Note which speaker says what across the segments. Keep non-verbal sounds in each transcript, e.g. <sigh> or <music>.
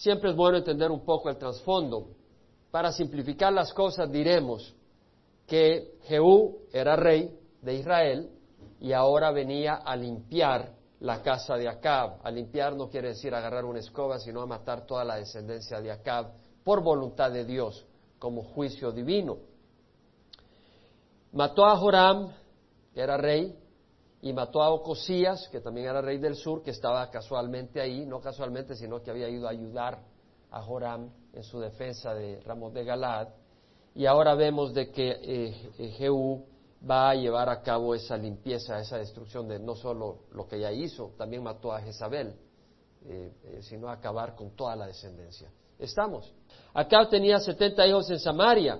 Speaker 1: siempre es bueno entender un poco el trasfondo. Para simplificar las cosas diremos que Jehú era rey de Israel y ahora venía a limpiar la casa de Acab. A limpiar no quiere decir agarrar una escoba, sino a matar toda la descendencia de Acab por voluntad de Dios, como juicio divino. Mató a Joram, que era rey, y mató a Ocosías, que también era rey del sur, que estaba casualmente ahí, no casualmente, sino que había ido a ayudar a Joram en su defensa de Ramos de Galad. Y ahora vemos de que eh, eh, Jehú va a llevar a cabo esa limpieza, esa destrucción de no solo lo que ya hizo, también mató a Jezabel, eh, sino a acabar con toda la descendencia. ¿Estamos? Acá tenía 70 hijos en Samaria,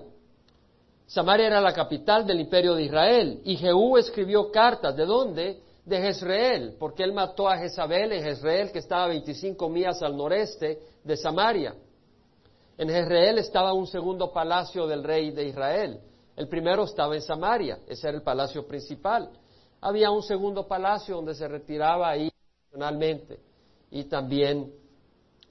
Speaker 1: Samaria era la capital del imperio de Israel y Jehú escribió cartas. ¿De dónde? De Jezreel, porque él mató a Jezabel en Jezreel, que estaba a 25 millas al noreste de Samaria. En Jezreel estaba un segundo palacio del rey de Israel. El primero estaba en Samaria, ese era el palacio principal. Había un segundo palacio donde se retiraba ahí nacionalmente y también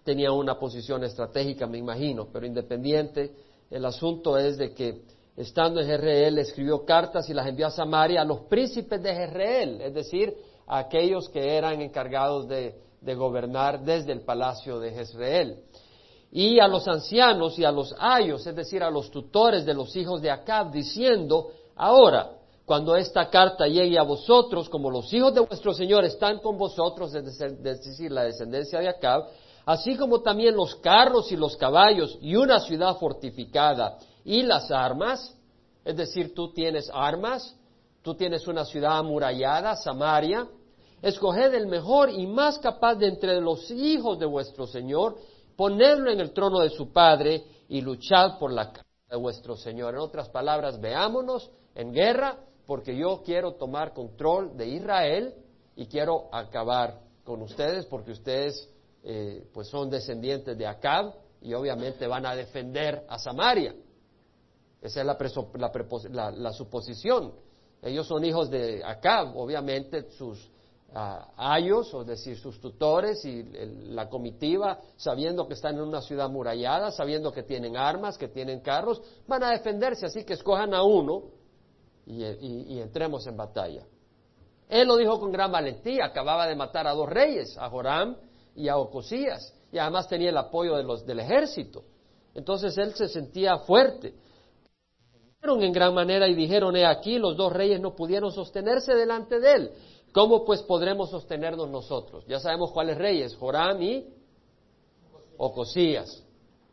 Speaker 1: tenía una posición estratégica, me imagino, pero independiente, el asunto es de que estando en Jezreel, escribió cartas y las envió a Samaria a los príncipes de Jezreel, es decir, a aquellos que eran encargados de, gobernar desde el palacio de Jezreel. Y a los ancianos y a los ayos, es decir, a los tutores de los hijos de Acab, diciendo, ahora, cuando esta carta llegue a vosotros, como los hijos de vuestro Señor están con vosotros, es decir, la descendencia de Acab, así como también los carros y los caballos y una ciudad fortificada y las armas, es decir, tú tienes armas, tú tienes una ciudad amurallada, Samaria, escoged el mejor y más capaz de entre los hijos de vuestro Señor, ponedlo en el trono de su Padre y luchad por la casa de vuestro Señor. En otras palabras, veámonos en guerra, porque yo quiero tomar control de Israel y quiero acabar con ustedes, porque ustedes eh, pues son descendientes de Acab y obviamente van a defender a Samaria. Esa es la, suposición. Ellos son hijos de Acab, obviamente sus ah, ayos, o decir, sus tutores y la comitiva, sabiendo que están en una ciudad murallada, sabiendo que tienen armas, que tienen carros, van a defenderse, así que escojan a uno y, entremos en batalla. Él lo dijo con gran valentía, acababa de matar a dos reyes, a Joram y a Ocosías, y además tenía el apoyo de los, del ejército. Entonces él se sentía fuerte en gran manera y dijeron, he aquí, los dos reyes no pudieron sostenerse delante de él. ¿Cómo pues podremos sostenernos nosotros? Ya sabemos cuáles reyes, Joram y Ocosías.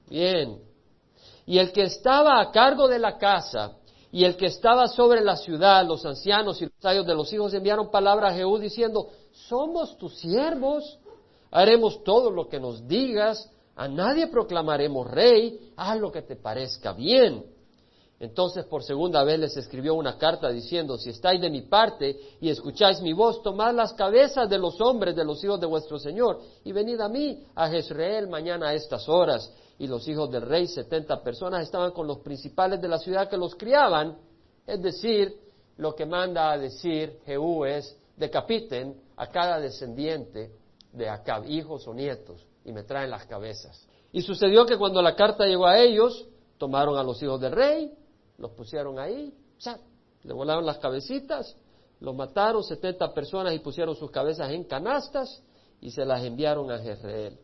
Speaker 1: Bien. Y el que estaba a cargo de la casa y el que estaba sobre la ciudad, los ancianos y los sayos de los hijos enviaron palabra a Jehú diciendo, somos tus siervos, haremos todo lo que nos digas, a nadie proclamaremos rey, haz lo que te parezca bien. Entonces por segunda vez les escribió una carta diciendo, si estáis de mi parte y escucháis mi voz, tomad las cabezas de los hombres de los hijos de vuestro Señor y venid a mí, a Jezreel, mañana a estas horas. Y los hijos del rey, setenta personas, estaban con los principales de la ciudad que los criaban. Es decir, lo que manda a decir Jehú es, decapiten a cada descendiente de Acab, hijos o nietos, y me traen las cabezas. Y sucedió que cuando la carta llegó a ellos, tomaron a los hijos del rey, los pusieron ahí, le volaron las cabecitas, los mataron 70 personas y pusieron sus cabezas en canastas y se las enviaron a Jezreel.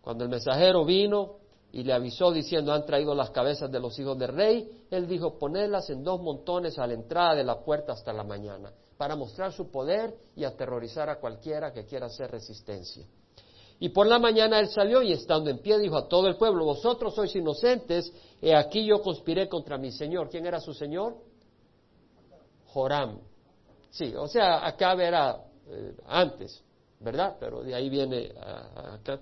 Speaker 1: Cuando el mensajero vino y le avisó diciendo han traído las cabezas de los hijos del rey, él dijo ponedlas en dos montones a la entrada de la puerta hasta la mañana, para mostrar su poder y aterrorizar a cualquiera que quiera hacer resistencia. Y por la mañana él salió y estando en pie dijo a todo el pueblo, vosotros sois inocentes, he aquí yo conspiré contra mi Señor. ¿Quién era su Señor? Joram. Sí, o sea, acá era eh, antes, ¿verdad? Pero de ahí viene acá.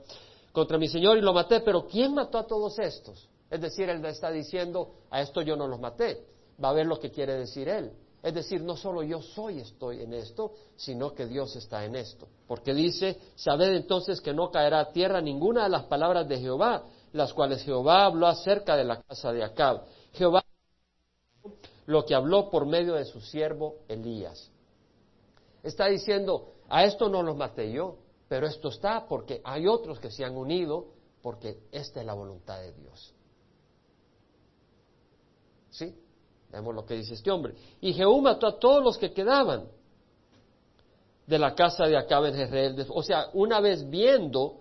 Speaker 1: Contra mi Señor y lo maté, pero ¿quién mató a todos estos? Es decir, él está diciendo, a esto yo no los maté. Va a ver lo que quiere decir él. Es decir, no solo yo soy, estoy en esto, sino que Dios está en esto. Porque dice, sabed entonces que no caerá a tierra ninguna de las palabras de Jehová, las cuales Jehová habló acerca de la casa de Acab. Jehová lo que habló por medio de su siervo Elías. Está diciendo, a esto no los maté yo, pero esto está porque hay otros que se han unido porque esta es la voluntad de Dios. ¿Sí? Vemos lo que dice este hombre. Y Jehú mató a todos los que quedaban de la casa de Acab en Jezreel. O sea, una vez viendo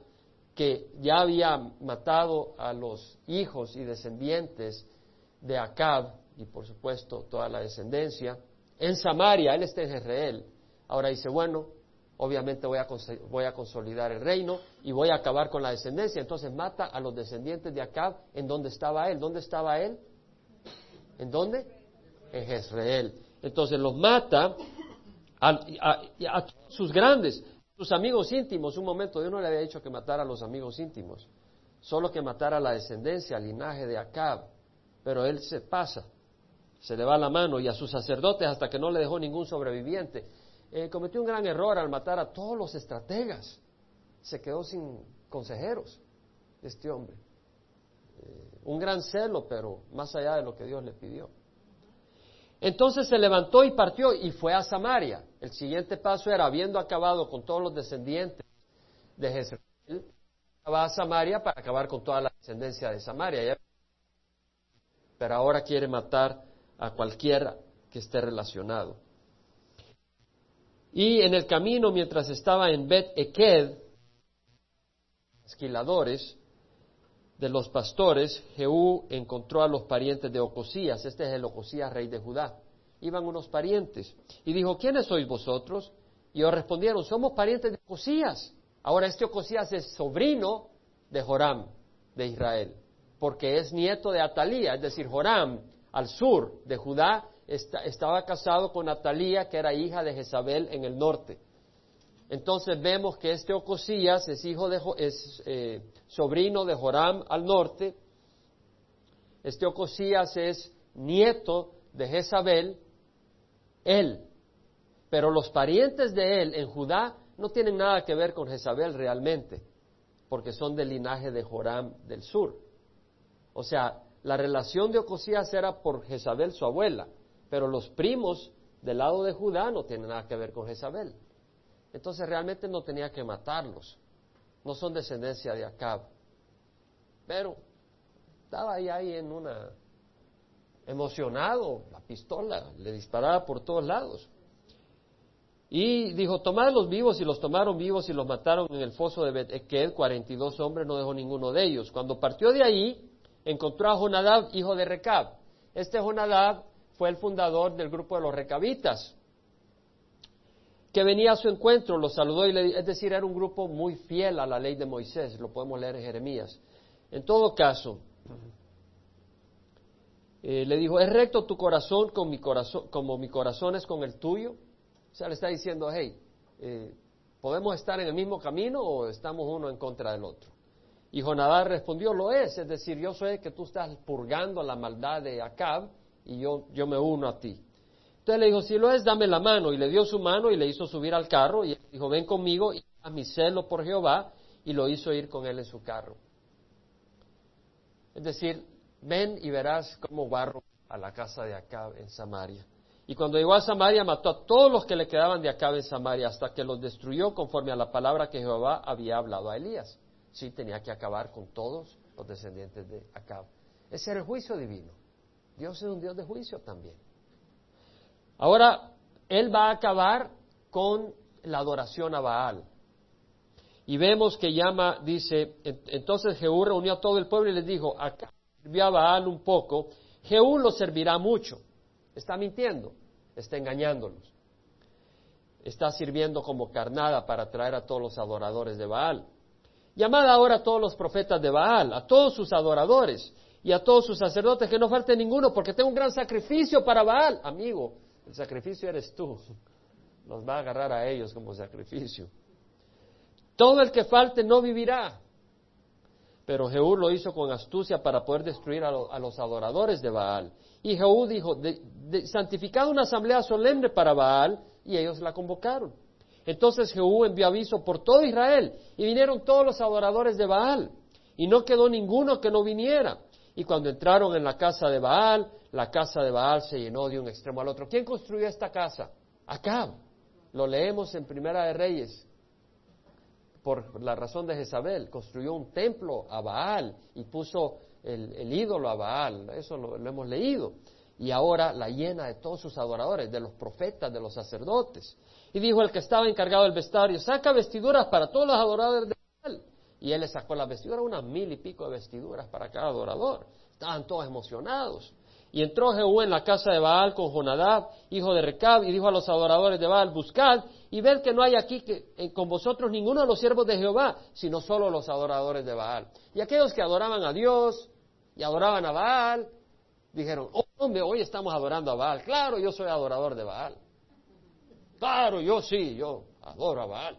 Speaker 1: que ya había matado a los hijos y descendientes de Acab, y por supuesto toda la descendencia, en Samaria, él está en Jezreel. Ahora dice, bueno, obviamente voy a, voy a consolidar el reino y voy a acabar con la descendencia. Entonces mata a los descendientes de Acab en donde estaba él. ¿Dónde estaba él? ¿En dónde? En Jezreel. Entonces los mata a, sus grandes, sus amigos íntimos. Un momento, Dios no le había dicho que matara a los amigos íntimos, solo que matara a la descendencia, al linaje de Acab. Pero él se pasa, se le va la mano y a sus sacerdotes hasta que no le dejó ningún sobreviviente. Eh, cometió un gran error al matar a todos los estrategas. Se quedó sin consejeros este hombre. Eh, un gran celo, pero más allá de lo que Dios le pidió. Entonces se levantó y partió y fue a Samaria. El siguiente paso era, habiendo acabado con todos los descendientes de Jezreel, va a Samaria para acabar con toda la descendencia de Samaria. Pero ahora quiere matar a cualquiera que esté relacionado. Y en el camino, mientras estaba en Bet Eked, esquiladores, de los pastores, Jehú encontró a los parientes de Ocosías, este es el Ocosías, rey de Judá. Iban unos parientes y dijo, ¿quiénes sois vosotros? Y ellos respondieron, somos parientes de Ocosías. Ahora este Ocosías es sobrino de Joram, de Israel, porque es nieto de Atalía, es decir, Joram, al sur de Judá, estaba casado con Atalía, que era hija de Jezabel en el norte. Entonces vemos que este Ocosías es hijo de es eh, sobrino de Joram al norte. Este Ocosías es nieto de Jezabel, él. Pero los parientes de él en Judá no tienen nada que ver con Jezabel realmente, porque son del linaje de Joram del sur. O sea, la relación de Ocosías era por Jezabel, su abuela, pero los primos del lado de Judá no tienen nada que ver con Jezabel. Entonces realmente no tenía que matarlos. No son descendencia de Acab. Pero estaba ahí, ahí en una emocionado, la pistola le disparaba por todos lados. Y dijo, los vivos, y los tomaron vivos y los mataron en el foso de Bet cuarenta y dos hombres, no dejó ninguno de ellos. Cuando partió de ahí, encontró a Jonadab, hijo de Recab. Este Jonadab fue el fundador del grupo de los recabitas que venía a su encuentro, lo saludó y le, es decir, era un grupo muy fiel a la ley de Moisés, lo podemos leer en Jeremías. En todo caso, eh, le dijo, ¿es recto tu corazón, con mi corazón como mi corazón es con el tuyo? O sea, le está diciendo, hey, eh, ¿podemos estar en el mismo camino o estamos uno en contra del otro? Y Jonadab respondió, lo es, es decir, yo sé que tú estás purgando la maldad de Acab y yo, yo me uno a ti. Entonces le dijo, si lo es, dame la mano. Y le dio su mano y le hizo subir al carro. Y dijo, ven conmigo y a mi celo por Jehová. Y lo hizo ir con él en su carro. Es decir, ven y verás cómo barro a la casa de Acab en Samaria. Y cuando llegó a Samaria mató a todos los que le quedaban de Acab en Samaria hasta que los destruyó conforme a la palabra que Jehová había hablado a Elías. Sí, tenía que acabar con todos los descendientes de Acab. Ese era el juicio divino. Dios es un Dios de juicio también. Ahora, él va a acabar con la adoración a Baal. Y vemos que llama, dice, entonces Jehú reunió a todo el pueblo y les dijo, acá sirvió a Baal un poco, Jehú lo servirá mucho. Está mintiendo, está engañándolos. Está sirviendo como carnada para traer a todos los adoradores de Baal. Llamad ahora a todos los profetas de Baal, a todos sus adoradores y a todos sus sacerdotes, que no falte ninguno, porque tengo un gran sacrificio para Baal. Amigo, el sacrificio eres tú. Los va a agarrar a ellos como sacrificio. Todo el que falte no vivirá. Pero Jehú lo hizo con astucia para poder destruir a, los adoradores de Baal. Y Jehú dijo, santificad una asamblea solemne para Baal, y ellos la convocaron. Entonces Jehú envió aviso por todo Israel, y vinieron todos los adoradores de Baal, y no quedó ninguno que no viniera. Y cuando entraron en la casa de Baal, la casa de Baal se llenó de un extremo al otro. ¿Quién construyó esta casa? Acab. Lo leemos en Primera de Reyes. por la razón de Jezabel, construyó un templo a Baal y puso el, ídolo a Baal, eso lo, hemos leído, y ahora la llena de todos sus adoradores, de los profetas, de los sacerdotes. Y dijo el que estaba encargado del vestuario, saca vestiduras para todos los adoradores de Baal. Y él le sacó las vestiduras, unas mil y pico de vestiduras para cada adorador. Estaban todos emocionados. Y entró Jehú en la casa de Baal con Jonadab, hijo de Recab, y dijo a los adoradores de Baal, buscad y ved que no hay aquí eh, con vosotros ninguno de los siervos de Jehová, sino solo los adoradores de Baal. Y aquellos que adoraban a Dios y adoraban a Baal, dijeron, oh, hombre, hoy estamos adorando a Baal. Claro, yo soy adorador de Baal. Claro, yo sí, yo adoro a Baal.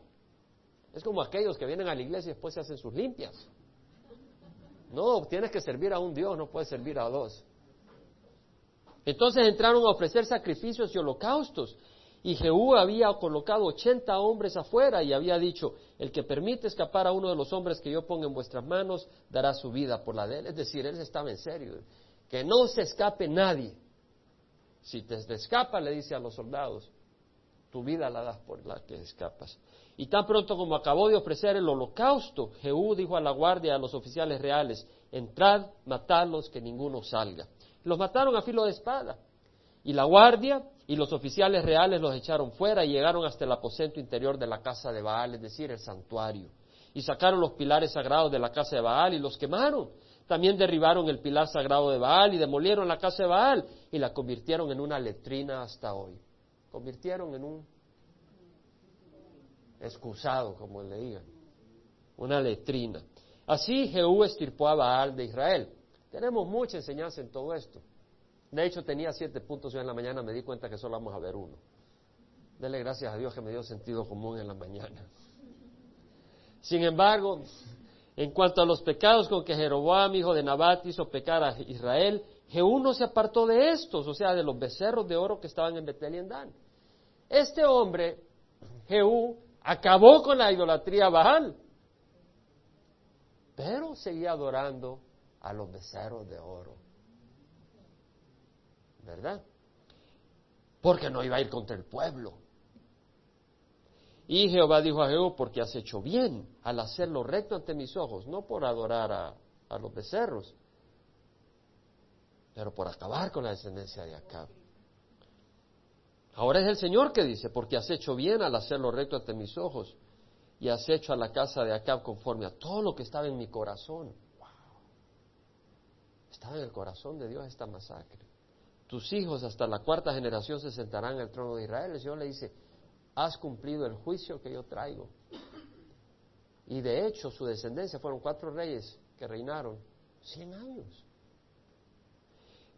Speaker 1: Es como aquellos que vienen a la iglesia y después se hacen sus limpias. No, tienes que servir a un Dios, no puedes servir a dos. Entonces entraron a ofrecer sacrificios y holocaustos. Y Jehú había colocado ochenta hombres afuera y había dicho, el que permite escapar a uno de los hombres que yo ponga en vuestras manos, dará su vida por la de él. Es decir, él estaba en serio. Que no se escape nadie. Si te escapa, le dice a los soldados, tu vida la das por la que escapas. Y tan pronto como acabó de ofrecer el holocausto, Jehú dijo a la guardia, a los oficiales reales, entrad, matadlos, que ninguno salga. Los mataron a filo de espada. Y la guardia y los oficiales reales los echaron fuera y llegaron hasta el aposento interior de la casa de Baal, es decir, el santuario. Y sacaron los pilares sagrados de la casa de Baal y los quemaron. También derribaron el pilar sagrado de Baal y demolieron la casa de Baal y la convirtieron en una letrina hasta hoy. Convirtieron en un excusado, como le digan, una letrina. Así Jehú estirpó a Baal de Israel. Tenemos mucha enseñanza en todo esto. De hecho, tenía siete puntos y en la mañana me di cuenta que solo vamos a ver uno. Dele gracias a Dios que me dio sentido común en la mañana. Sin embargo, en cuanto a los pecados con que Jeroboam, hijo de Nabat, hizo pecar a Israel, Jehú no se apartó de estos, o sea, de los becerros de oro que estaban en Betel y en Dan. Este hombre, Jehú, acabó con la idolatría Baal, pero seguía adorando a los becerros de oro. ¿Verdad? Porque no iba a ir contra el pueblo. Y Jehová dijo a Jehová, porque has hecho bien al hacerlo recto ante mis ojos, no por adorar a, los becerros, pero por acabar con la descendencia de Acab. Ahora es el Señor que dice, porque has hecho bien al hacerlo recto ante mis ojos, y has hecho a la casa de Acab conforme a todo lo que estaba en mi corazón. Estaba en el corazón de Dios esta masacre. Tus hijos hasta la cuarta generación se sentarán en el trono de Israel. El Señor le dice, has cumplido el juicio que yo traigo. Y de hecho su descendencia fueron cuatro reyes que reinaron cien años.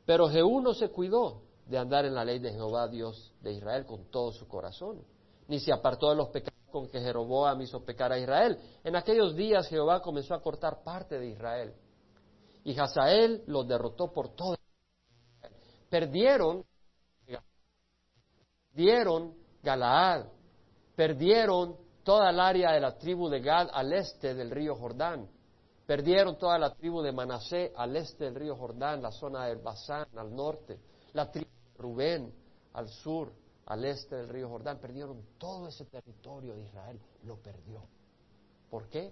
Speaker 1: Pero Jehú no se cuidó de andar en la ley de Jehová Dios de Israel con todo su corazón, ni se apartó de los pecados con que Jeroboam hizo pecar a Israel. En aquellos días Jehová comenzó a cortar parte de Israel y Hazael los derrotó por todo. Perdieron, perdieron Galaad, perdieron toda el área de la tribu de Gad al este del río Jordán, perdieron toda la tribu de Manasé al este del río Jordán, la zona del Basán al norte, la tribu de Rubén al sur, al este del río Jordán, perdieron todo ese territorio de Israel, lo perdió. ¿Por qué?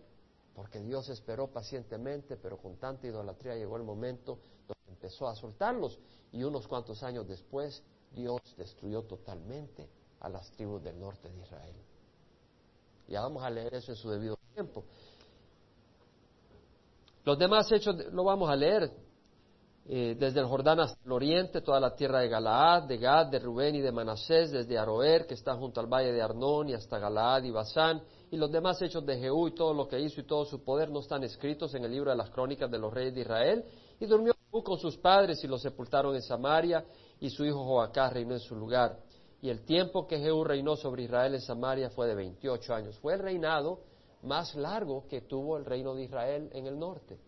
Speaker 1: Porque Dios esperó pacientemente, pero con tanta idolatría llegó el momento donde empezó a soltarlos y unos cuantos años después Dios destruyó totalmente a las tribus del norte de Israel. Ya vamos a leer eso en su debido tiempo. Los demás hechos lo vamos a leer eh, desde el Jordán hasta el oriente, toda la tierra de Galaad, de Gad, de Rubén y de Manasés, desde Aroer, que está junto al valle de Arnón, y hasta Galaad y Basán, y los demás hechos de Jehú y todo lo que hizo y todo su poder no están escritos en el libro de las crónicas de los reyes de Israel. Y durmió Jehú con sus padres y los sepultaron en Samaria, y su hijo Joacás reinó en su lugar. Y el tiempo que Jehú reinó sobre Israel en Samaria fue de 28 años. Fue el reinado más largo que tuvo el reino de Israel en el norte.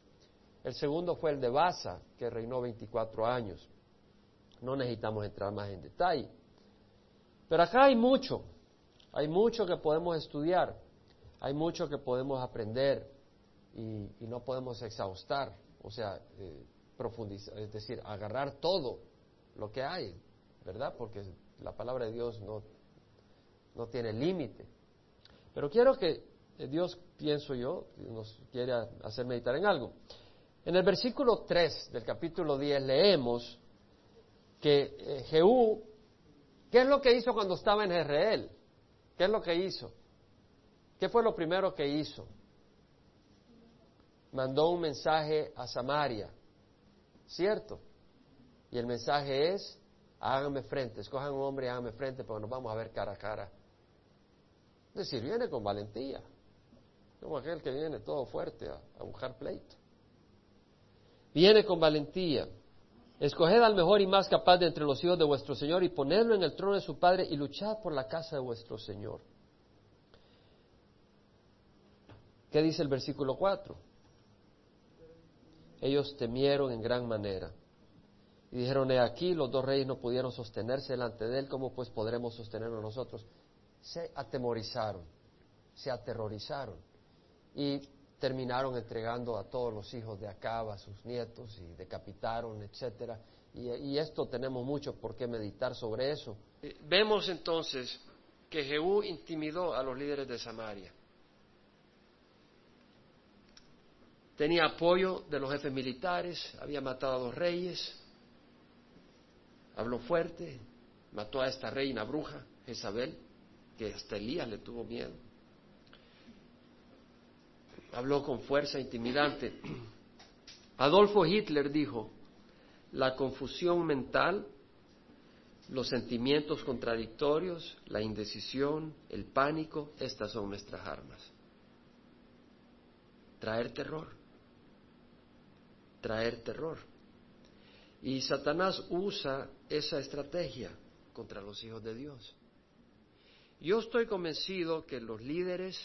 Speaker 1: El segundo fue el de Basa, que reinó 24 años. No necesitamos entrar más en detalle. Pero acá hay mucho, hay mucho que podemos estudiar. Hay mucho que podemos aprender y, no podemos exhaustar, o sea, eh, profundizar, es decir, agarrar todo lo que hay, ¿verdad? Porque la palabra de Dios no, no tiene límite. Pero quiero que eh, Dios, pienso yo, nos quiere hacer meditar en algo. En el versículo 3 del capítulo 10 leemos que eh, Jehú, ¿qué es lo que hizo cuando estaba en Israel? ¿Qué es lo que hizo? ¿Qué fue lo primero que hizo? Mandó un mensaje a Samaria, ¿cierto? Y el mensaje es, háganme frente, escojan un hombre y háganme frente porque nos vamos a ver cara a cara. Es decir, viene con valentía, como aquel que viene todo fuerte a, a buscar pleito. Viene con valentía. Escoged al mejor y más capaz de entre los hijos de vuestro Señor y ponedlo en el trono de su Padre y luchad por la casa de vuestro Señor. ¿Qué dice el versículo 4? Ellos temieron en gran manera y dijeron, he aquí, los dos reyes no pudieron sostenerse delante de él, ¿cómo pues podremos sostenernos nosotros? Se atemorizaron, se aterrorizaron y terminaron entregando a todos los hijos de Acab, a sus nietos, y decapitaron, etcétera. Y, esto tenemos mucho por qué meditar sobre eso. Eh, vemos entonces que Jehú intimidó a los líderes de Samaria. Tenía apoyo de los jefes militares, había matado a dos reyes, habló fuerte, mató a esta reina bruja, Jezabel, que hasta Elías le tuvo miedo habló con fuerza intimidante. Adolfo Hitler dijo, la confusión mental, los sentimientos contradictorios, la indecisión, el pánico, estas son nuestras armas. Traer terror, traer terror. Y Satanás usa esa estrategia contra los hijos de Dios. Yo estoy convencido que los líderes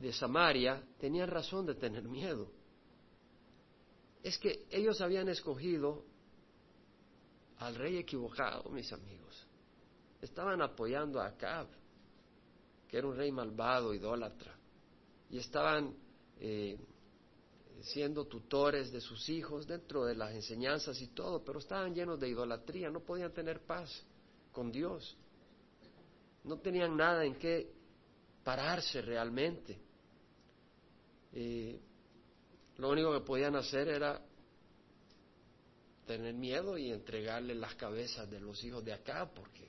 Speaker 1: de Samaria tenían razón de tener miedo. Es que ellos habían escogido al rey equivocado, mis amigos. Estaban apoyando a Acab, que era un rey malvado, idólatra, y estaban eh, siendo tutores de sus hijos dentro de las enseñanzas y todo, pero estaban llenos de idolatría, no podían tener paz con Dios, no tenían nada en qué pararse realmente lo único que podían hacer era tener miedo y entregarle las cabezas de los hijos de acá, porque...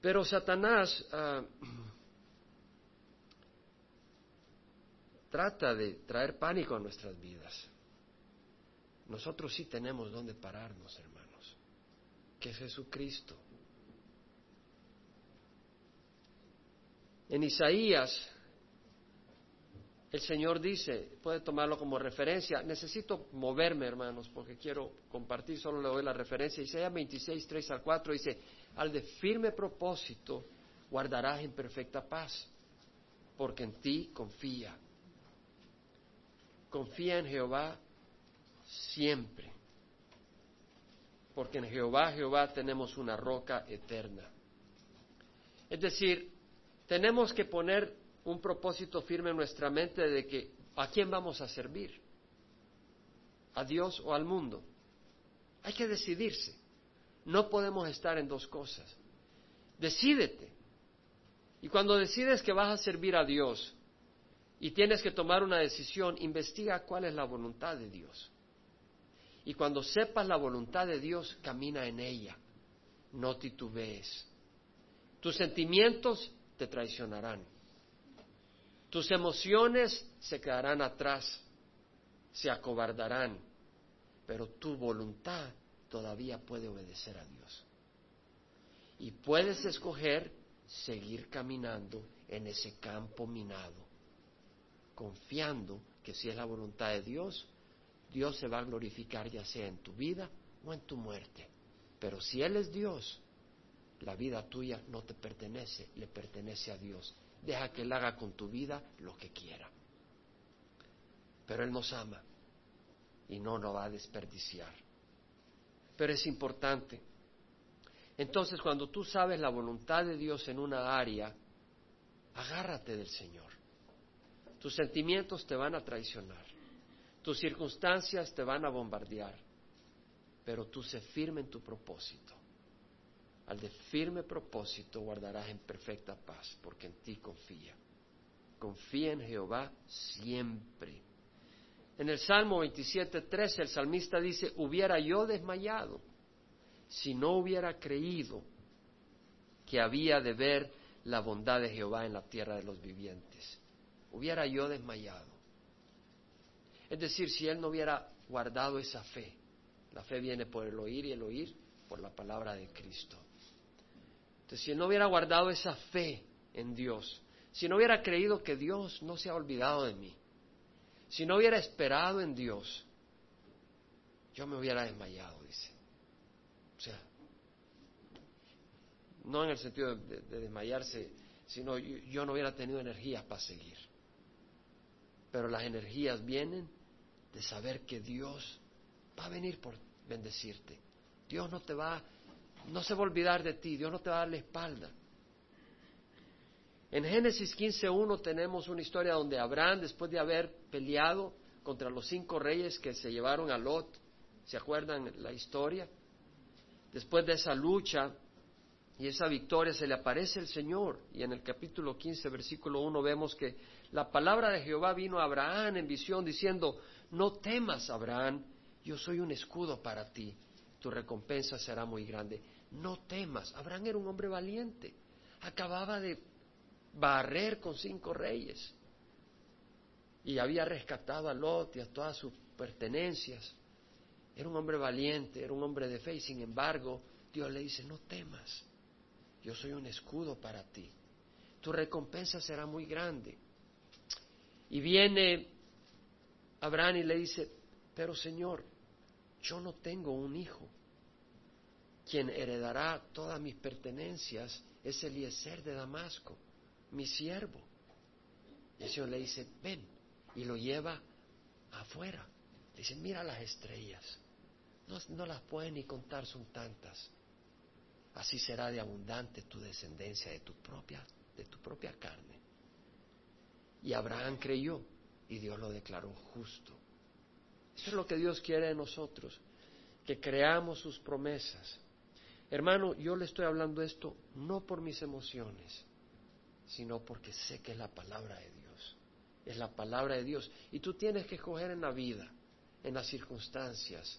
Speaker 1: Pero Satanás ah, <clears throat> trata de traer pánico a nuestras vidas. Nosotros sí tenemos donde pararnos, hermanos, que es Jesucristo. En Isaías el Señor dice, puede tomarlo como referencia, necesito moverme, hermanos, porque quiero compartir, solo le doy la referencia. Isaías 26, 3 al 4 dice, al de firme propósito guardarás en perfecta paz, porque en ti confía. Confía en Jehová siempre, porque en Jehová, Jehová tenemos una roca eterna. Es decir, tenemos que poner un propósito firme en nuestra mente de que a quién vamos a servir, a Dios o al mundo. Hay que decidirse. No podemos estar en dos cosas. Decídete. Y cuando decides que vas a servir a Dios y tienes que tomar una decisión, investiga cuál es la voluntad de Dios. Y cuando sepas la voluntad de Dios, camina en ella. No titubees. Tus sentimientos te traicionarán tus emociones se quedarán atrás, se acobardarán, pero tu voluntad todavía puede obedecer a Dios. Y puedes escoger seguir caminando en ese campo minado, confiando que si es la voluntad de Dios, Dios se va a glorificar ya sea en tu vida o en tu muerte. Pero si Él es Dios, la vida tuya no te pertenece, le pertenece a Dios deja que Él haga con tu vida lo que quiera. Pero Él nos ama y no nos va a desperdiciar. Pero es importante. Entonces, cuando tú sabes la voluntad de Dios en una área, agárrate del Señor. Tus sentimientos te van a traicionar. Tus circunstancias te van a bombardear. Pero tú se firme en tu propósito. Al de firme propósito guardarás en perfecta paz, porque en ti confía. Confía en Jehová siempre. En el Salmo 27.13 el salmista dice, hubiera yo desmayado si no hubiera creído que había de ver la bondad de Jehová en la tierra de los vivientes. Hubiera yo desmayado. Es decir, si él no hubiera guardado esa fe, la fe viene por el oír y el oír por la palabra de Cristo. Entonces, si no hubiera guardado esa fe en Dios, si no hubiera creído que Dios no se ha olvidado de mí, si no hubiera esperado en Dios, yo me hubiera desmayado, dice. O sea, no en el sentido de, desmayarse, sino yo, no hubiera tenido energías para seguir. Pero las energías vienen de saber que Dios va a venir por bendecirte. Dios no te va, no se va a olvidar de ti, Dios no te va a dar la espalda. En Génesis 15.1 tenemos una historia donde Abraham, después de haber peleado contra los cinco reyes que se llevaron a Lot, ¿se acuerdan la historia? Después de esa lucha y esa victoria se le aparece el Señor. Y en el capítulo 15, versículo 1 vemos que la palabra de Jehová vino a Abraham en visión diciendo, no temas, Abraham, yo soy un escudo para ti, tu recompensa será muy grande. No temas, Abraham era un hombre valiente, acababa de barrer con cinco reyes y había rescatado a Lot y a todas sus pertenencias. Era un hombre valiente, era un hombre de fe y sin embargo Dios le dice, no temas, yo soy un escudo para ti, tu recompensa será muy grande. Y viene Abraham y le dice, pero Señor, yo no tengo un hijo. Quien heredará todas mis pertenencias es Eliezer de Damasco, mi siervo. Y el Señor le dice, ven, y lo lleva afuera. Le dice, mira las estrellas, no, las pueden ni contar, son tantas. Así será de abundante tu descendencia de tu propia, de tu propia carne. Y Abraham creyó y Dios lo declaró justo. Eso es lo que Dios quiere de nosotros, que creamos sus promesas. Hermano, yo le estoy hablando esto no por mis emociones, sino porque sé que es la palabra de Dios. Es la palabra de Dios. Y tú tienes que escoger en la vida, en las circunstancias,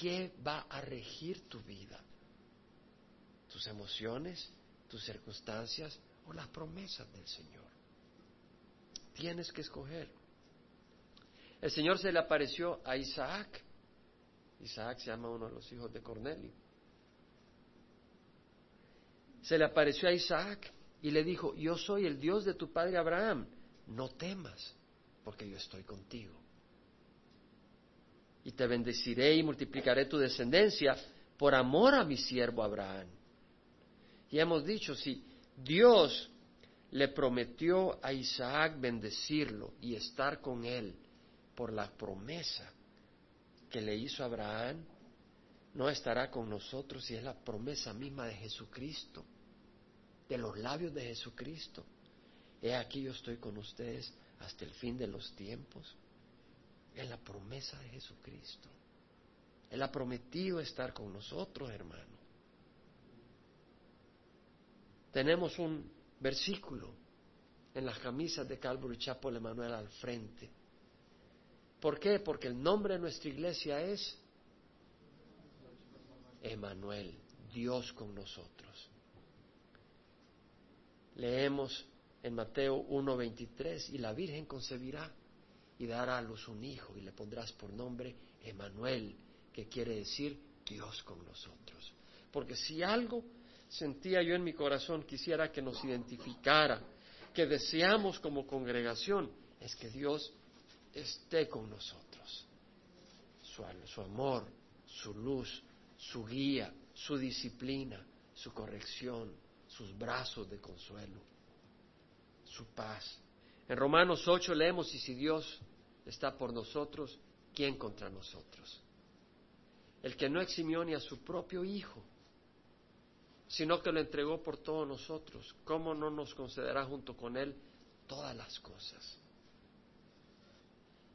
Speaker 1: qué va a regir tu vida. Tus emociones, tus circunstancias o las promesas del Señor. Tienes que escoger. El Señor se le apareció a Isaac. Isaac se llama uno de los hijos de Cornelio. Se le apareció a Isaac y le dijo, yo soy el Dios de tu padre Abraham, no temas, porque yo estoy contigo. Y te bendeciré y multiplicaré tu descendencia por amor a mi siervo Abraham. Y hemos dicho, si Dios le prometió a Isaac bendecirlo y estar con él, por la promesa que le hizo Abraham, no estará con nosotros si es la promesa misma de Jesucristo, de los labios de Jesucristo. He aquí yo estoy con ustedes hasta el fin de los tiempos. Es la promesa de Jesucristo. Él ha prometido estar con nosotros, hermano. Tenemos un versículo en las camisas de Calvary Chapel Emanuel al frente ¿Por qué? Porque el nombre de nuestra iglesia es Emanuel, Dios con nosotros. Leemos en Mateo 1:23 y la Virgen concebirá y dará a luz un hijo y le pondrás por nombre Emanuel, que quiere decir Dios con nosotros. Porque si algo sentía yo en mi corazón quisiera que nos identificara, que deseamos como congregación, es que Dios esté con nosotros. Su, amor, su luz, su guía, su disciplina, su corrección, sus brazos de consuelo, su paz. En Romanos 8 leemos, y si Dios está por nosotros, ¿quién contra nosotros? El que no eximió ni a su propio Hijo, sino que lo entregó por todos nosotros, ¿cómo no nos concederá junto con Él todas las cosas?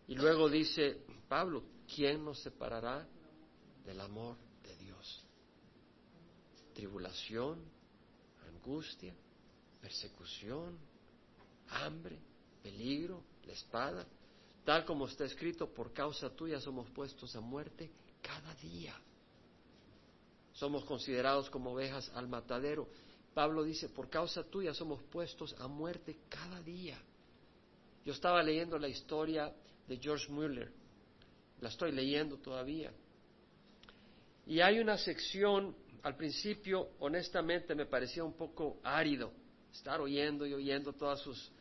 Speaker 1: Y luego dice Pablo, ¿quién nos separará del amor de Dios? tribulación, angustia, persecución, hambre, peligro, la espada, tal como está escrito, por causa tuya somos puestos a muerte cada día. Somos considerados como ovejas al matadero. Pablo dice, por causa tuya somos puestos a muerte cada día. Yo estaba leyendo la historia de George Mueller, la estoy leyendo todavía. Y hay una sección, al principio, honestamente, me parecía un poco árido estar oyendo y oyendo todas sus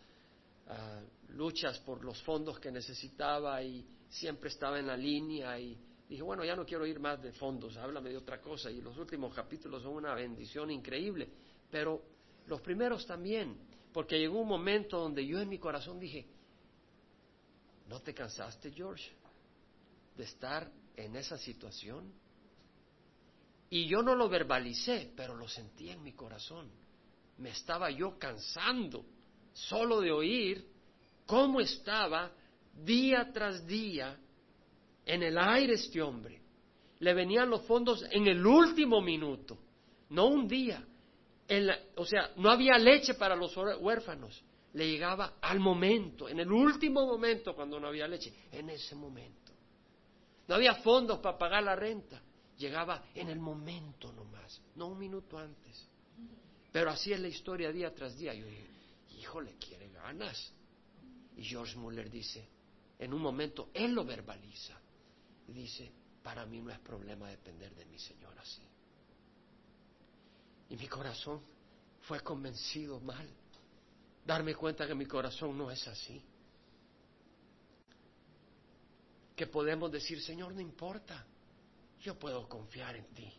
Speaker 1: ah, luchas por los fondos que necesitaba y siempre estaba en la línea y dije, bueno, ya no quiero ir más de fondos, háblame de otra cosa. Y los últimos capítulos son una bendición increíble, pero los primeros también, porque llegó un momento donde yo en mi corazón dije, ¿no te cansaste, George, de estar en esa situación? Y yo no lo verbalicé, pero lo sentí en mi corazón. Me estaba yo cansando solo de oír cómo estaba día tras día en el aire este hombre. Le venían los fondos en el último minuto, no un día. o sea, no había leche para los huérfanos. Le llegaba al momento, en el último momento cuando no había leche, en ese momento. No había fondos para pagar la renta. Llegaba en el momento nomás, no un minuto antes. Pero así es la historia día tras día. Yo dije, híjole, quiere ganas. Y George Muller dice, en un momento, él lo verbaliza dice, para mí no es problema depender de mi Señor así. Y mi corazón fue convencido mal. Darme cuenta que mi corazón no es así. Que podemos decir, Señor, no importa, yo puedo confiar en ti,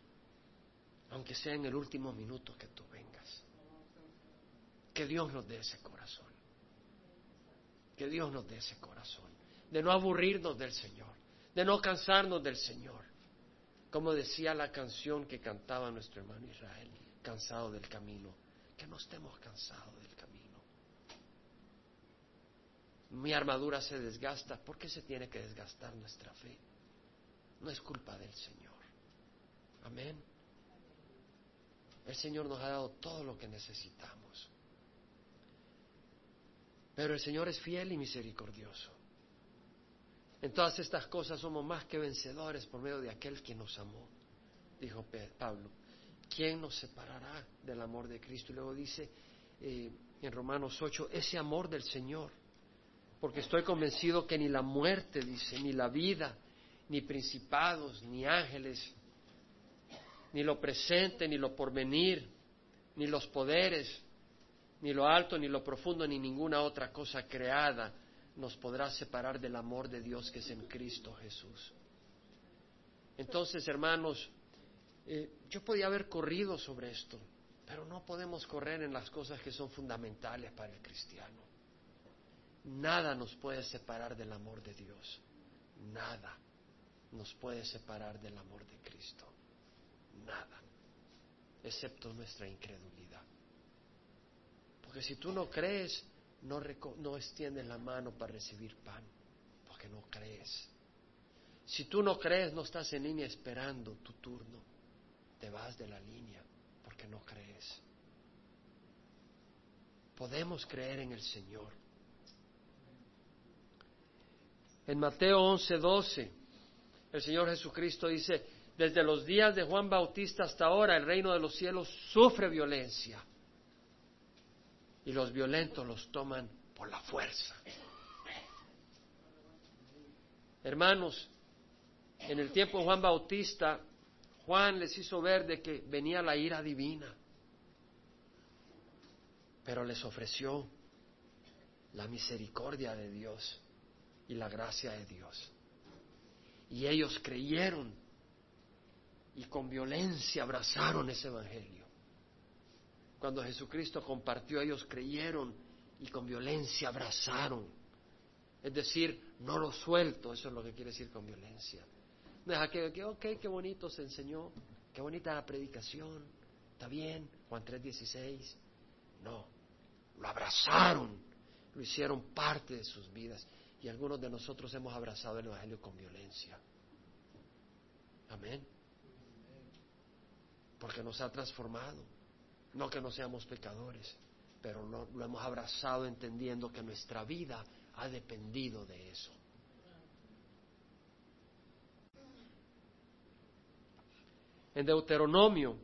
Speaker 1: aunque sea en el último minuto que tú vengas. Que Dios nos dé ese corazón. Que Dios nos dé ese corazón. De no aburrirnos del Señor de no cansarnos del Señor. Como decía la canción que cantaba nuestro hermano Israel, cansado del camino, que no estemos cansados del camino. Mi armadura se desgasta, ¿por qué se tiene que desgastar nuestra fe? No es culpa del Señor. Amén. El Señor nos ha dado todo lo que necesitamos. Pero el Señor es fiel y misericordioso. En todas estas cosas somos más que vencedores por medio de aquel que nos amó, dijo Pablo. ¿Quién nos separará del amor de Cristo? Y luego dice eh, en Romanos 8, ese amor del Señor, porque estoy convencido que ni la muerte, dice, ni la vida, ni principados, ni ángeles, ni lo presente, ni lo porvenir, ni los poderes, ni lo alto, ni lo profundo, ni ninguna otra cosa creada nos podrá separar del amor de Dios que es en Cristo Jesús. Entonces, hermanos, eh, yo podía haber corrido sobre esto, pero no podemos correr en las cosas que son fundamentales para el cristiano. Nada nos puede separar del amor de Dios. Nada nos puede separar del amor de Cristo. Nada. Excepto nuestra incredulidad. Porque si tú no crees, no, extiendes la mano para recibir pan, porque no crees. Si tú no crees, no estás en línea esperando tu turno, te vas de la línea porque no crees. Podemos creer en el Señor. En Mateo 11, 12, el Señor Jesucristo dice, desde los días de Juan Bautista hasta ahora el reino de los cielos sufre violencia y los violentos los toman por la fuerza. Hermanos, en el tiempo de Juan Bautista, Juan les hizo ver de que venía la ira divina, pero les ofreció la misericordia de Dios y la gracia de Dios. Y ellos creyeron y con violencia abrazaron ese Evangelio. Cuando Jesucristo compartió, ellos creyeron y con violencia abrazaron. Es decir, no lo suelto, eso es lo que quiere decir con violencia. Deja que, que, ok, qué bonito se enseñó, qué bonita la predicación, está bien, Juan 3:16. No, lo abrazaron, lo hicieron parte de sus vidas y algunos de nosotros hemos abrazado el Evangelio con violencia. Amén. porque nos ha transformado. No que no seamos pecadores, pero lo, lo hemos abrazado entendiendo que nuestra vida ha dependido de eso. En Deuteronomio,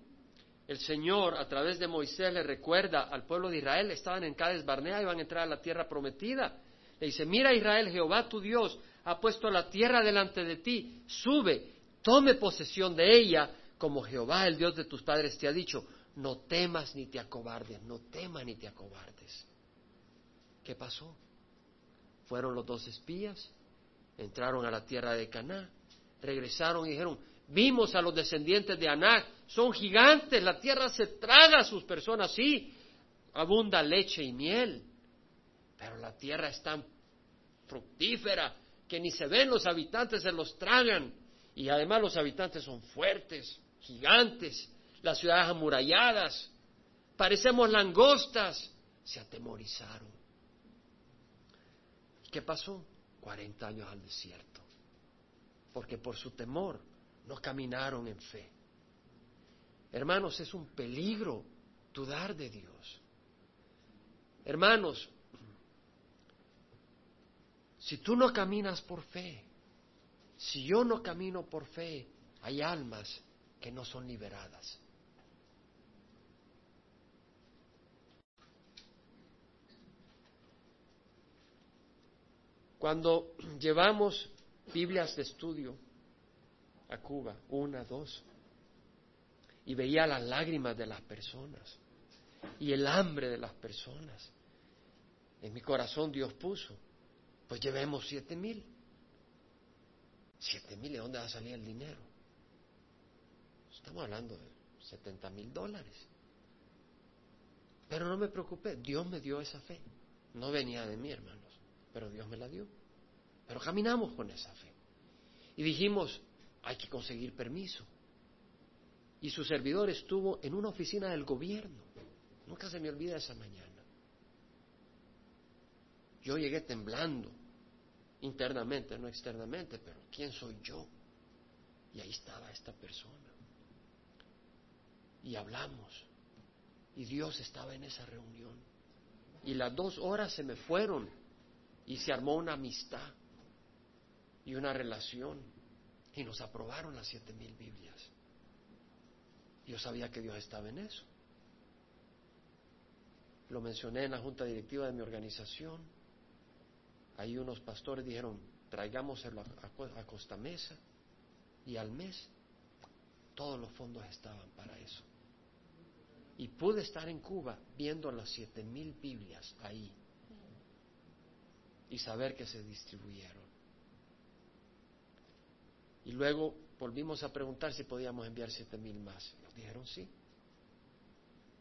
Speaker 1: el Señor a través de Moisés le recuerda al pueblo de Israel, estaban en Cades Barnea y van a entrar a la tierra prometida. Le dice, mira Israel, Jehová tu Dios ha puesto la tierra delante de ti, sube, tome posesión de ella, como Jehová, el Dios de tus padres, te ha dicho, no temas ni te acobardes, no temas ni te acobardes. ¿Qué pasó? Fueron los dos espías, entraron a la tierra de Caná, regresaron y dijeron, vimos a los descendientes de Anac, son gigantes, la tierra se traga a sus personas, sí, abunda leche y miel, pero la tierra es tan fructífera que ni se ven los habitantes, se los tragan, y además los habitantes son fuertes, gigantes, las ciudades amuralladas, parecemos langostas, se atemorizaron. ¿Y qué pasó? Cuarenta años al desierto, porque por su temor no caminaron en fe. Hermanos, es un peligro dudar de Dios. Hermanos, si tú no caminas por fe, si yo no camino por fe, hay almas que no son liberadas. Cuando <clears throat> llevamos Biblias de estudio a Cuba, una, dos, y veía las lágrimas de las personas y el hambre de las personas, en mi corazón Dios puso, pues llevemos siete mil. Siete mil, ¿de dónde va a salir el dinero? Estamos hablando de 70 mil dólares. Pero no me preocupé, Dios me dio esa fe. No venía de mí, hermanos, pero Dios me la dio. Pero caminamos con esa fe. Y dijimos, hay que conseguir permiso. Y su servidor estuvo en una oficina del gobierno. Nunca se me olvida esa mañana. Yo llegué temblando, internamente, no externamente, pero ¿quién soy yo? Y ahí estaba esta persona y hablamos. Y Dios estaba en esa reunión. Y las dos horas se me fueron y se armó una amistad y una relación. Y nos aprobaron las siete mil Biblias. Yo sabía que Dios estaba en eso. Lo mencioné en la junta directiva de mi organización. Ahí unos pastores dijeron, traigámoselo a, a Costa Mesa. Y al mes todos los fondos estaban para eso. Y pude estar en Cuba viendo las siete mil Biblias ahí y saber que se distribuyeron. Y luego volvimos a preguntar si podíamos enviar siete mil más. Nos dijeron sí.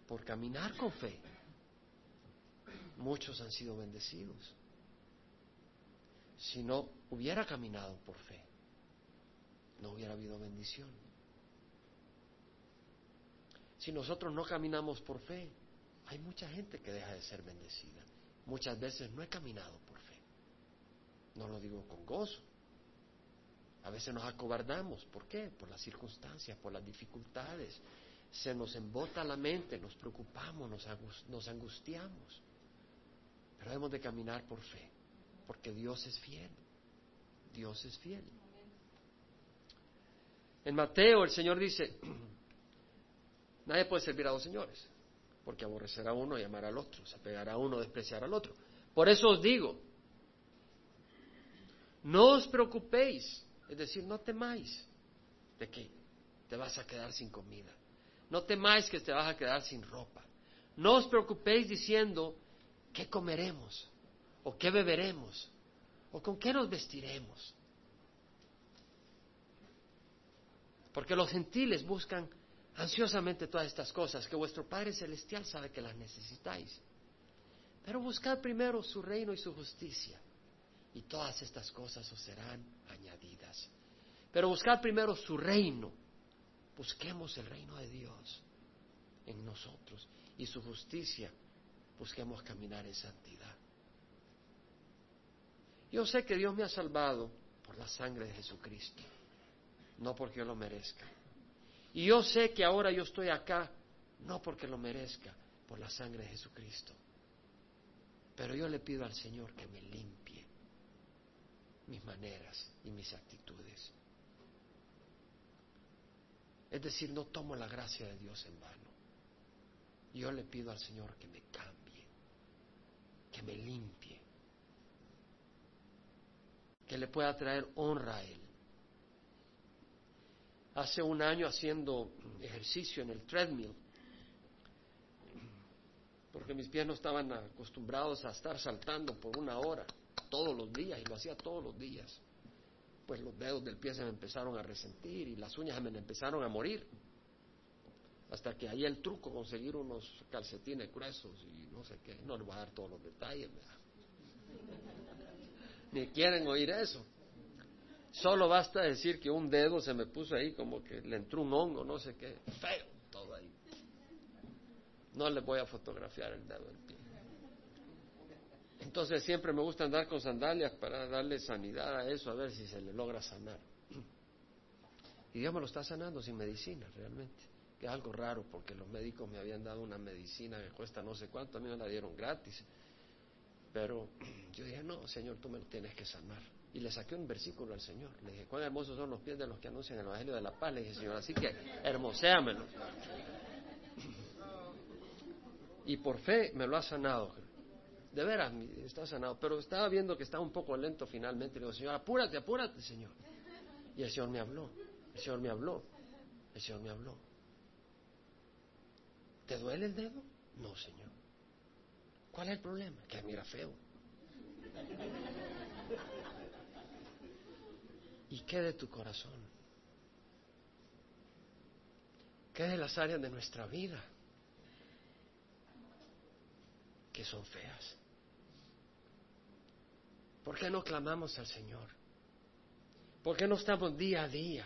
Speaker 1: Por caminar con fe, muchos han sido bendecidos. Si no hubiera caminado por fe, no hubiera habido bendición. Si nosotros no caminamos por fe, hay mucha gente que deja de ser bendecida. Muchas veces no he caminado por fe. No lo digo con gozo. A veces nos acobardamos. ¿Por qué? Por las circunstancias, por las dificultades. Se nos embota la mente, nos preocupamos, nos angustiamos. Pero debemos de caminar por fe, porque Dios es fiel. Dios es fiel. En Mateo el Señor dice, <clears throat> Nadie puede servir a dos señores, porque aborrecerá a uno y amará al otro, se pegará a uno, despreciará al otro. Por eso os digo, no os preocupéis, es decir, no temáis de que te vas a quedar sin comida, no temáis que te vas a quedar sin ropa, no os preocupéis diciendo, ¿qué comeremos? ¿O qué beberemos? ¿O con qué nos vestiremos? Porque los gentiles buscan ansiosamente todas estas cosas, que vuestro Padre Celestial sabe que las necesitáis. Pero buscad primero su reino y su justicia, y todas estas cosas os serán añadidas. Pero buscad primero su reino, busquemos el reino de Dios en nosotros, y su justicia, busquemos caminar en santidad. Yo sé que Dios me ha salvado por la sangre de Jesucristo, no porque yo lo merezca. Y yo sé que ahora yo estoy acá, no porque lo merezca, por la sangre de Jesucristo. Pero yo le pido al Señor que me limpie mis maneras y mis actitudes. Es decir, no tomo la gracia de Dios en vano. Yo le pido al Señor que me cambie, que me limpie, que le pueda traer honra a Él. Hace un año haciendo ejercicio en el treadmill, porque mis pies no estaban acostumbrados a estar saltando por una hora todos los días y lo hacía todos los días. Pues los dedos del pie se me empezaron a resentir y las uñas se me empezaron a morir. Hasta que ahí el truco, conseguir unos calcetines gruesos y no sé qué. No les voy a dar todos los detalles. Ni quieren oír eso. Solo basta decir que un dedo se me puso ahí como que le entró un hongo, no sé qué. Feo todo ahí. No les voy a fotografiar el dedo del pie. Entonces siempre me gusta andar con sandalias para darle sanidad a eso, a ver si se le logra sanar. Y Dios me lo está sanando sin medicina, realmente. Que es algo raro porque los médicos me habían dado una medicina que cuesta no sé cuánto, a mí me la dieron gratis. Pero <clears throat> yo dije, no, Señor, tú me lo tienes que sanar. Y le saqué un versículo al Señor. Le dije, cuán hermosos son los pies de los que anuncian el Evangelio de la Paz. Le dije, Señor, así que hermoséamelo. <clears throat> Y por fe me lo ha sanado. De veras, está sanado. Pero estaba viendo que estaba un poco lento finalmente. Le digo, Señor, apúrate, apúrate, Señor. Y el Señor me habló. El Señor me habló. El Señor me habló. ¿Te duele el dedo? No, Señor. ¿Cuál es el problema? Que mira feo. ¿Y qué de tu corazón? ¿Qué de las áreas de nuestra vida que son feas? ¿Por qué no clamamos al Señor? ¿Por qué no estamos día a día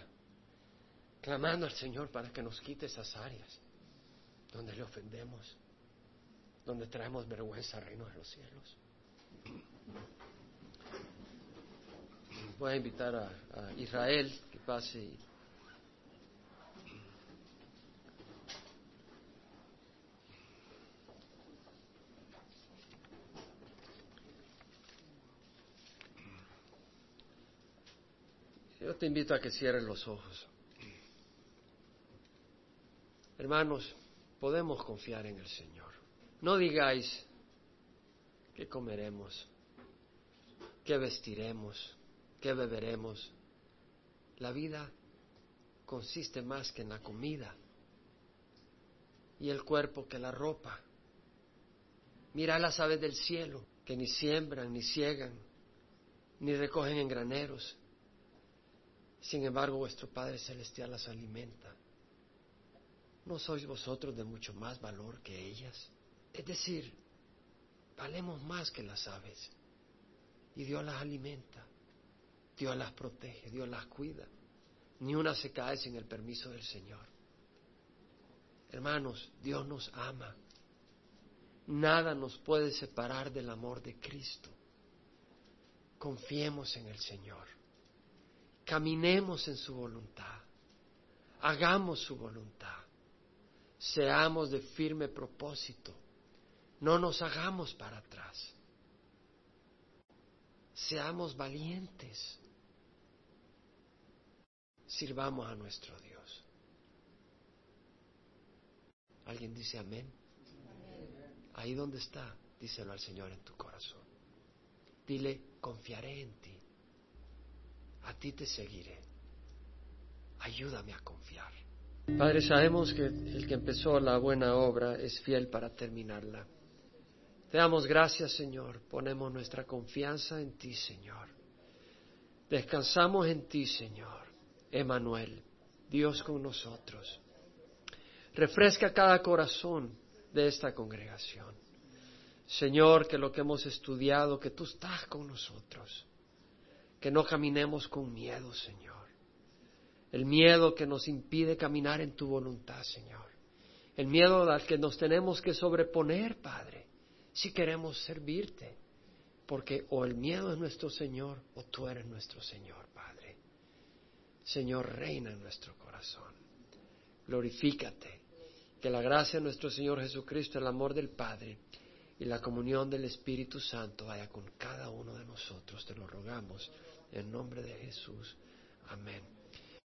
Speaker 1: clamando al Señor para que nos quite esas áreas donde le ofendemos, donde traemos vergüenza al reino de los cielos? Voy a invitar a, Israel que pase. Yo te invito a que cierres los ojos. Hermanos, podemos confiar en el Señor. No digáis qué comeremos, qué vestiremos, qué beberemos. La vida consiste más que en la comida y el cuerpo que la ropa. Mira las aves del cielo, que ni siembran, ni ciegan, ni recogen en graneros. Sin embargo, vuestro Padre Celestial las alimenta. ¿No sois vosotros de mucho más valor que ellas? Es decir, valemos más que las aves. Y Dios las alimenta, Dios las protege, Dios las cuida. Ni una se cae sin el permiso del Señor. Hermanos, Dios nos ama. Nada nos puede separar del amor de Cristo. Confiemos en el Señor. Caminemos en su voluntad. Hagamos su voluntad. Seamos de firme propósito. No nos hagamos para atrás. Seamos valientes. Sirvamos a nuestro Dios. ¿Alguien dice amén? Ahí donde está, díselo al Señor en tu corazón. Dile, confiaré en ti. A ti te seguiré. Ayúdame a confiar. Padre, sabemos que el que empezó la buena obra es fiel para terminarla. Te damos gracias, Señor. Ponemos nuestra confianza en ti, Señor. Descansamos en ti, Señor. Emanuel, Dios con nosotros. Refresca cada corazón de esta congregación. Señor, que lo que hemos estudiado, que tú estás con nosotros. Que no caminemos con miedo, Señor. El miedo que nos impide caminar en tu voluntad, Señor. El miedo al que nos tenemos que sobreponer, Padre, si queremos servirte. Porque o el miedo es nuestro Señor o tú eres nuestro Señor, Padre. Señor, reina en nuestro corazón. glorifícate. Que la gracia de nuestro Señor Jesucristo, el amor del Padre y la comunión del Espíritu Santo vaya con cada uno de nosotros. Te lo rogamos en nombre de Jesús. Amén.